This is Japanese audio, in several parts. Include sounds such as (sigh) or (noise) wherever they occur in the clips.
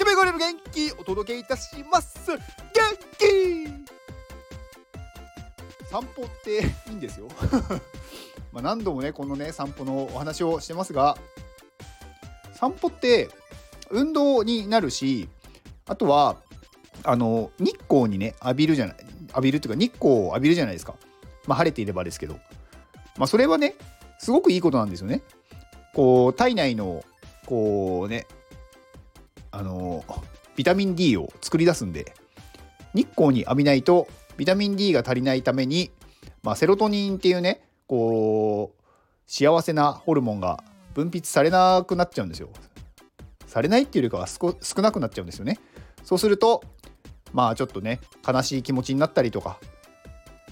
駆け巡れる元気お届けいたします。元気！散歩っていいんですよ。(laughs) ま何度もねこのね散歩のお話をしてますが散歩って運動になるしあとはあの日光にね浴びるじゃない浴びるっていうか日光を浴びるじゃないですか。まあ晴れていればですけど。まあそれはねすごくいいことなんですよね。こう体内のこうねあのビタミン D を作り出すんで日光に浴びないとビタミン D が足りないために、まあ、セロトニンっていうねこう幸せなホルモンが分泌されなくなっちゃうんですよ。されないっていうよりかは少なくなっちゃうんですよね。そうするとまあちょっとね悲しい気持ちになったりとか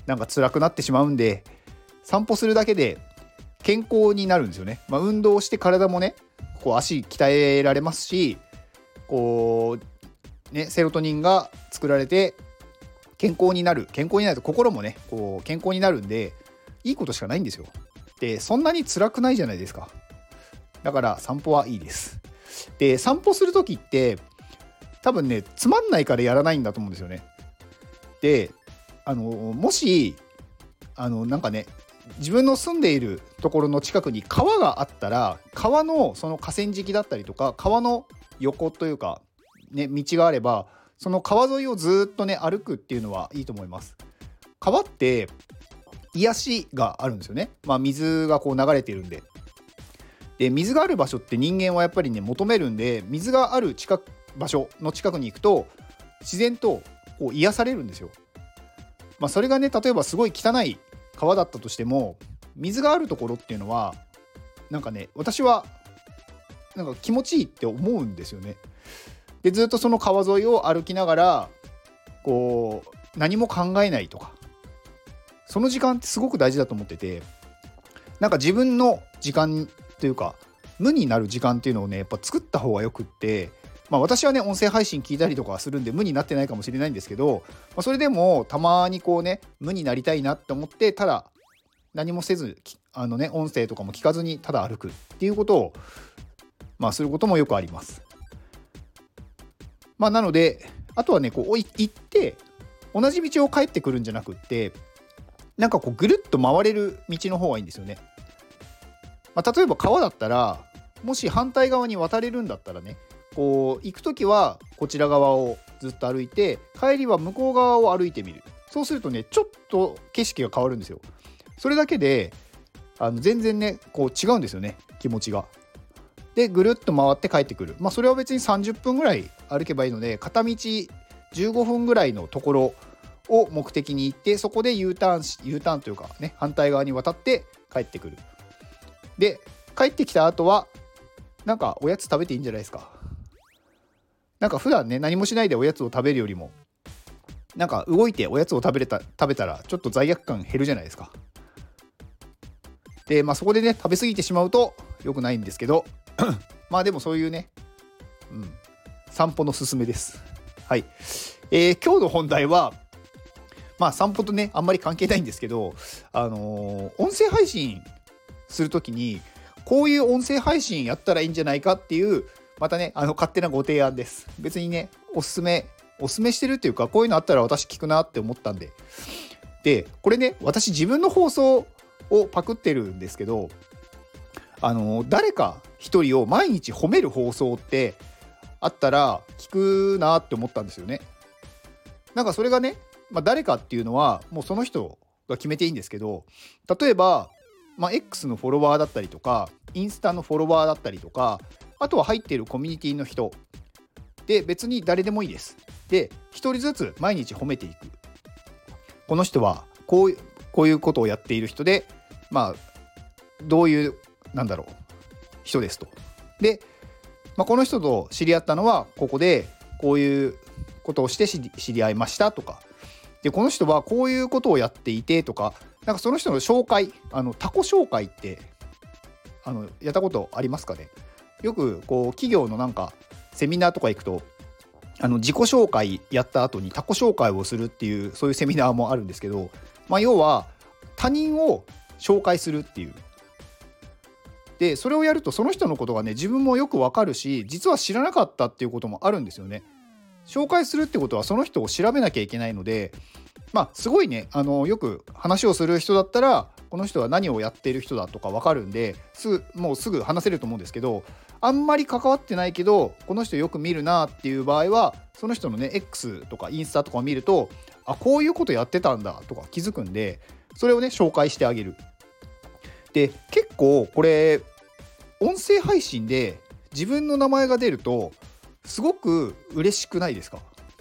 なんか辛くなってしまうんで散歩するだけで健康になるんですよね。まあ、運動して体もねこう足鍛えられますしこうねセロトニンが作られて健康になる健康になると心もねこう健康になるんでいいことしかないんですよ。でそんなに辛くないじゃないですか。だから散歩はいいです。で散歩する時って多分ねつまんないからやらないんだと思うんですよね。であのもしあのなんかね自分の住んでいるところの近くに川があったら川のその河川敷だったりとか川の横というか、ね、道があればその川沿いをずっとね歩くっていうのはいいと思います。川って癒しがあるんですよね。まあ、水がこう流れてるんで。で水がある場所って人間はやっぱりね求めるんで水がある近く場所の近くに行くと自然とこう癒されるんですよ。まあ、それがね例えばすごい汚い川だったとしても水があるところっていうのはなんかね私はなんか気持ちいいって思うんですよね。でずっとその川沿いを歩きながらこう何も考えないとかその時間ってすごく大事だと思っててなんか自分の時間というか無になる時間っていうのをねやっぱ作った方がよくってまあ私はね音声配信聞いたりとかするんで無になってないかもしれないんですけど、まあ、それでもたまにこうね無になりたいなって思ってただ何もせずあのね音声とかも聞かずにただ歩くっていうことをまあすることもよくあります。まあなのであとはねこう行って同じ道を帰ってくるんじゃなくってなんかこうぐるっと回れる道の方がいいんですよね。まあ、例えば川だったらもし反対側に渡れるんだったらねこう行く時はこちら側をずっと歩いて帰りは向こう側を歩いてみるそうするとねちょっと景色が変わるんですよそれだけであの全然ねこう違うんですよね気持ちがでぐるっと回って帰ってくる。まあそれは別に30分ぐらい歩けばいいので片道15分ぐらいのところを目的に行ってそこで U ターンし U ターンというかね反対側に渡って帰ってくる。で帰ってきた後はなんかおやつ食べていいんじゃないですか。なんか普段ね何もしないでおやつを食べるよりもなんか動いておやつを食べれた食べたらちょっと罪悪感減るじゃないですか。でまあそこでね食べ過ぎてしまうと良くないんですけど (coughs) まあでもそういうね、うん、散歩のすすめですはい、えー、今日の本題はまあ散歩とねあんまり関係ないんですけどあのー、音声配信する時にこういう音声配信やったらいいんじゃないかっていうまたね、あの、勝手なご提案です。別にね、おすすめ、おすすめしてるっていうか、こういうのあったら私聞くなって思ったんで。で、これね、私自分の放送をパクってるんですけど、あの、誰か一人を毎日褒める放送ってあったら聞くなって思ったんですよね。なんかそれがね、まあ、誰かっていうのはもうその人が決めていいんですけど例えば、まあ、X のフォロワーだったりとかインスタのフォロワーだったりとかあとは入っているコミュニティの人で別に誰でもいいです。で1人ずつ毎日褒めていく。この人はこうこういうことをやっている人でまあどういうなんだろう人ですと。で、まあ、この人と知り合ったのはここでこういうことをして知り合いましたとかでこの人はこういうことをやっていてとかなんかその人の紹介あの他己紹介ってあのやったことありますかねよくこう企業のなんかセミナーとか行くとあの自己紹介やった後に他己紹介をするっていうそういうセミナーもあるんですけど、まあ、要は他人を紹介するっていうでそれをやるとその人のことがね自分もよくわかるし実は知らなかったっていうこともあるんですよね。紹介するってことはその人を調べなきゃいけないのでまあすごいねあのよく話をする人だったらこの人は何をやっている人だとか分かるんですぐもうすぐ話せると思うんですけどあんまり関わってないけどこの人よく見るなっていう場合はその人のね X とかインスタとかを見るとあこういうことやってたんだとか気づくんでそれをね紹介してあげる。で結構これ音声配信で自分の名前が出るとすごく嬉しくないですか？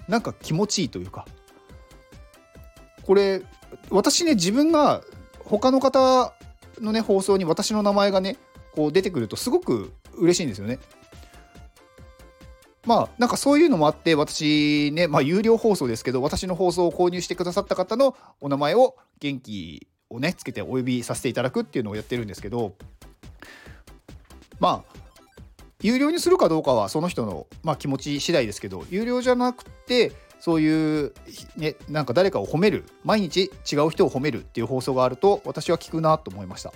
なんか気持ちいいというかこれ私ね自分が他の方のね放送に私の名前がねこう出てくるとすごく嬉しいんですよね。まあなんかそういうのもあって私ねまあ有料放送ですけど私の放送を購入してくださった方のお名前を元気をねつけてお呼びさせていただくっていうのをやってるんですけどまあ有料にするかどうかはその人の、まあ、気持ち次第ですけど有料じゃなくてそういう、ね、なんか誰かを褒める毎日違う人を褒めるっていう放送があると私は聞くなと思いました。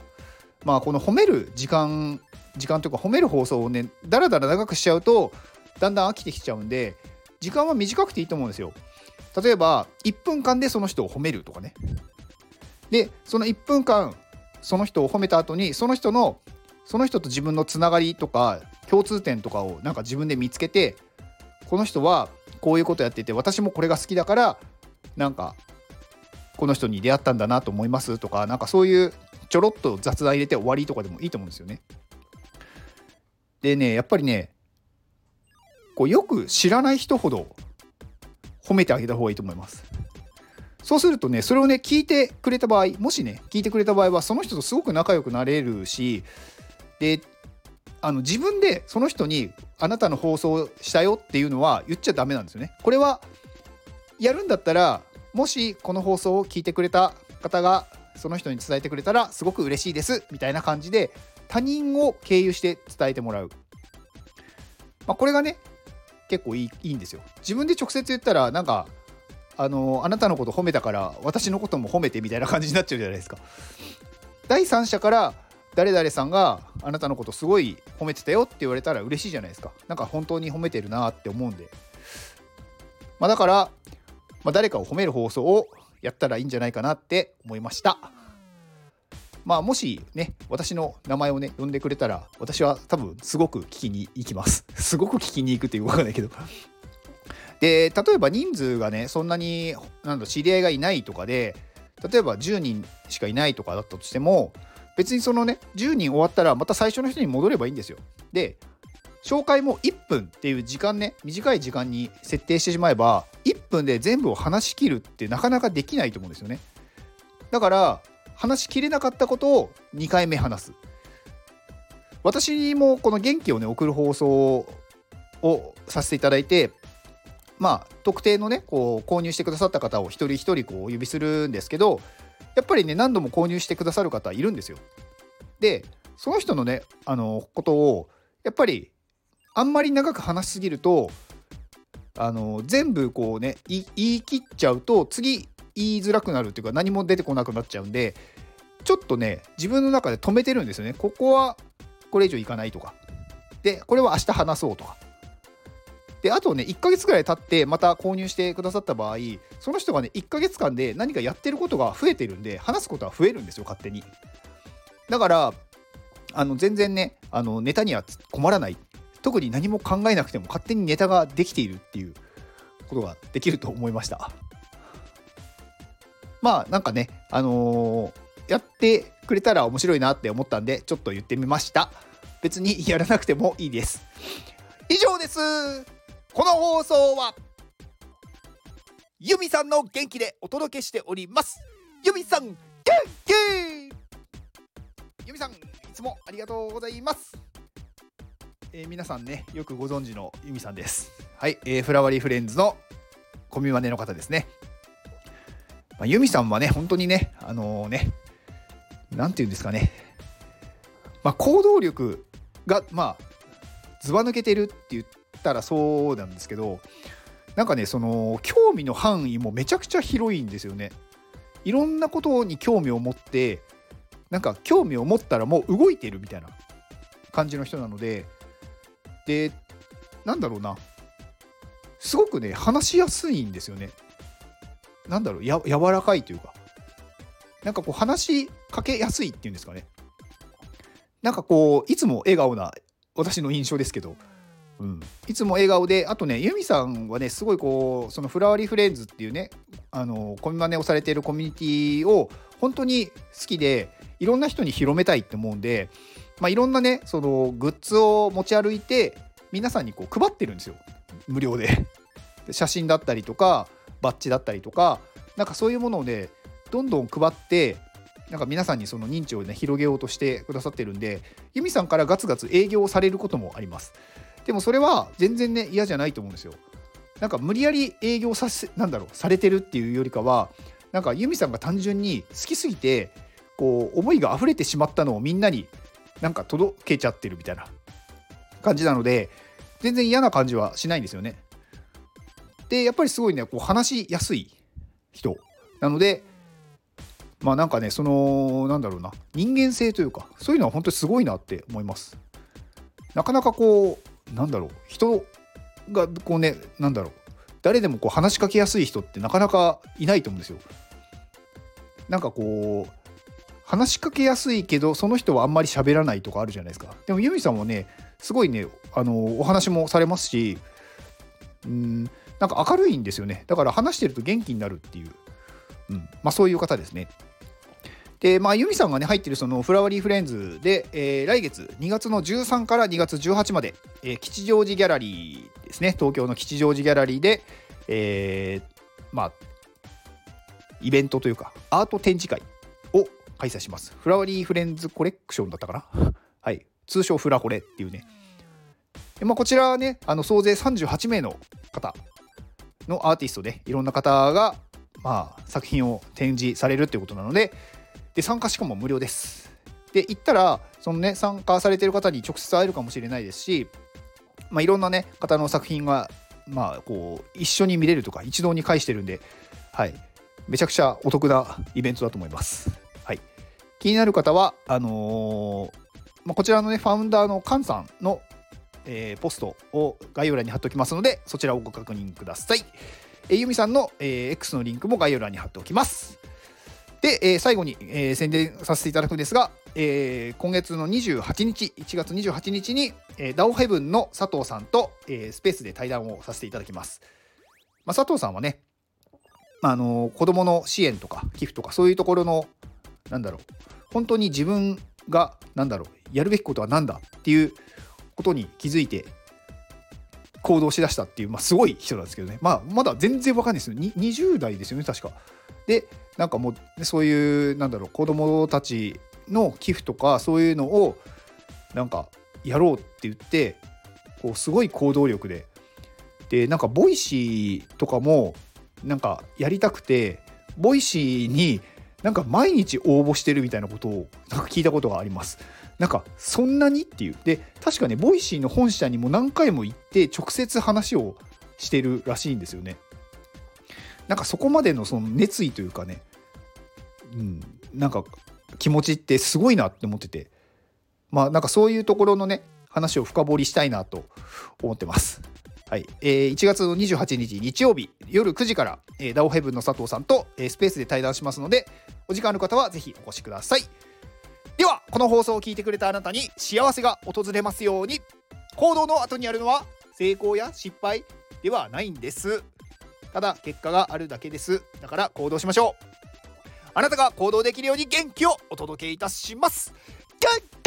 まあこの褒める時間時間というか褒める放送をねだらだら長くしちゃうとだんだん飽きてきちゃうんで時間は短くていいと思うんですよ。例えば1分間でその人を褒めるとかね。でその1分間その人を褒めた後にその人のその人と自分のつながりとか共通点とかをなんか自分で見つけてこの人はこういうことやってて私もこれが好きだからなんかこの人に出会ったんだなと思いますとかなんかそういうちょろっと雑談入れて終わりとかでもいいと思うんですよね。でねやっぱりねこうよく知らない人ほど褒めてあげた方がいいと思います。そうするとねそれをね聞いてくれた場合もしね聞いてくれた場合はその人とすごく仲良くなれるしであの自分でその人にあなたの放送したよっていうのは言っちゃダメなんですよね。これはやるんだったらもしこの放送を聞いてくれた方がその人に伝えてくれたらすごく嬉しいですみたいな感じで他人を経由して伝えてもらう。まあ、これがね結構いいいいんですよ。自分で直接言ったらなんかあのあなたのこと褒めたから私のことも褒めてみたいな感じになっちゃうじゃないですか。第三者から誰々さんがあなたのことすごい褒めてたよって言われたら嬉しいじゃないですか。なんか本当に褒めてるなって思うんで。まあ、だから、まあ、誰かを褒める放送をやったらいいんじゃないかなって思いました。まあもしね、私の名前をね、呼んでくれたら、私は多分すごく聞きに行きます。すごく聞きに行くっていうわかんないけど。で、例えば人数がね、そんなに、なんだ、知り合いがいないとかで、例えば10人しかいないとかだったとしても、別にそのね10人終わったらまた最初の人に戻ればいいんですよ。で紹介も1分っていう時間ね短い時間に設定してしまえば1分で全部を話し切るってなかなかできないと思うんですよね。だから話しきれなかったことを2回目話す。私もこの元気をね送る放送をさせていただいてまあ特定のねこう購入してくださった方を一人一人こうお呼びするんですけどやっぱりね何度も購入してくださる方いるんですよ。でその人のねあのことをやっぱりあんまり長く話しすぎるとあの全部こうね言い切っちゃうと次言いづらくなるっていうか何も出てこなくなっちゃうんでちょっとね自分の中で止めてるんですよね。ここはこれ以上いかないとか。でこれは明日話そうとか。であとね1ヶ月ぐらい経ってまた購入してくださった場合その人がね1ヶ月間で何かやってることが増えてるんで話すことは増えるんですよ勝手に。だからあの全然ねあのネタには困らない。特に何も考えなくても勝手にネタができているっていうことができると思いました。まあなんかねあのー、やってくれたら面白いなって思ったんでちょっと言ってみました。別にやらなくてもいいです。以上です。この放送はユミさんの元気でお届けしております。ユミさん元気！ユミさんいつもありがとうございます。えー、皆さんねよくご存知のユミさんです。はい、えー、フラワリーフレンズのコミマネの方ですね、まあ、ユミさんはね本当にねあのー、ねなんて言うんですかね。まあ行動力がまあずば抜けてるって言ってったらそうなんですけどなんかねその興味の範囲もめちゃくちゃ広いんですよね。いろんなことに興味を持ってなんか興味を持ったらもう動いてるみたいな感じの人なのででなんだろうな。すごくね話しやすいんですよね。なんだろうや柔らかいというか。なんかこう話しかけやすいっていうんですかね。なんかこういつも笑顔な私の印象ですけど、うん、いつも笑顔であとねユミさんはねすごいこうそのフラワーリーフレンズっていうねあのコミマネをされているコミュニティを本当に好きでいろんな人に広めたいって思うんで、まあ、いろんなねそのグッズを持ち歩いて皆さんにこう配ってるんですよ。無料で写真だったりとかバッジだったりとかなんかそういうものをねどんどん配ってなんか皆さんにその認知をね広げようとしてくださってるんでユミさんからガツガツ営業されることもあります。でもそれは全然ね嫌じゃないと思うんですよ。なんか無理やり営業させなんだろうされてるっていうよりかはなんかユミさんが単純に好きすぎてこう思いが溢れてしまったのをみんなになんか届けちゃってるみたいな感じなので全然嫌な感じはしないんですよね。でやっぱりすごいねこう話しやすい人なのでまあなんかねそのなんだろうな人間性というかそういうのは本当にすごいなって思います。なかなかこうなんだろう。人がこうねなんだろう。誰でもこう話しかけやすい人ってなかなかいないと思うんですよ。なんかこう話しかけやすいけどその人はあんまり喋らないとかあるじゃないですか。でもユミさんはねすごいねあのお話もされますしうんなんか明るいんですよね。だから話してると元気になるっていう、うんまあ、そういう方ですね。で、まあ、ユミさんがね、入ってるそのフラワーリーフレンズで、えー、来月2月の13から2月18まで、えー、吉祥寺ギャラリーですね、東京の吉祥寺ギャラリーで、えー、まあ、イベントというか、アート展示会を開催します。フラワーリーフレンズコレクションだったかな？(laughs) はい。通称フラコレっていうね。でまあ、こちらはね、あの総勢38名の方のアーティストで、いろんな方が、まあ、作品を展示されるっていうことなので、で参加しかも無料です。で行ったらそのね参加されてる方に直接会えるかもしれないですし、まあ、いろんなね方の作品がまあこう一緒に見れるとか一堂に会してるんで、はい、めちゃくちゃお得なイベントだと思います。はい、気になる方はあのー、まあ、こちらのねファウンダーのカンさんの、えー、ポストを概要欄に貼っておきますのでそちらをご確認ください。えー、ユミさんの、えー、X のリンクも概要欄に貼っておきます。で、えー、最後に、えー、宣伝させていただくんですが、えー、今月の28日、1月28日に、えー、ダオヘブンの佐藤さんと、えー、スペースで対談をさせていただきます。まあ、佐藤さんはね、まあ、あの子供の支援とか寄付とかそういうところの、なんだろう、本当に自分が、なんだろう、やるべきことは何だっていうことに気づいて行動しだしたっていう、まあ、すごい人なんですけどね、まあ、まだ全然わかんないですよ。20代ですよね、確か。で、なんかもうそういうなんだろう子供たちの寄付とかそういうのをなんかやろうって言ってこうすごい行動力ででなんか Voicy とかもなんかやりたくて Voicy になんか毎日応募してるみたいなことをなんか聞いたことがあります。なんかそんなにっていうで確かね Voicy の本社にも何回も行って直接話をしてるらしいんですよね。なんかそこまでのその熱意というかね、うん、なんか気持ちってすごいなって思っててまあなんかそういうところのね話を深掘りしたいなと思ってます。はい、えー、1月28日日曜日夜9時から、えー、ダオヘブンの佐藤さんと、えー、スペースで対談しますのでお時間ある方はぜひお越しください。ではこの放送を聞いてくれたあなたに幸せが訪れますように行動の後にあるのは成功や失敗ではないんです。ただ結果があるだけです。だから行動しましょう。あなたが行動できるように元気をお届けいたします。元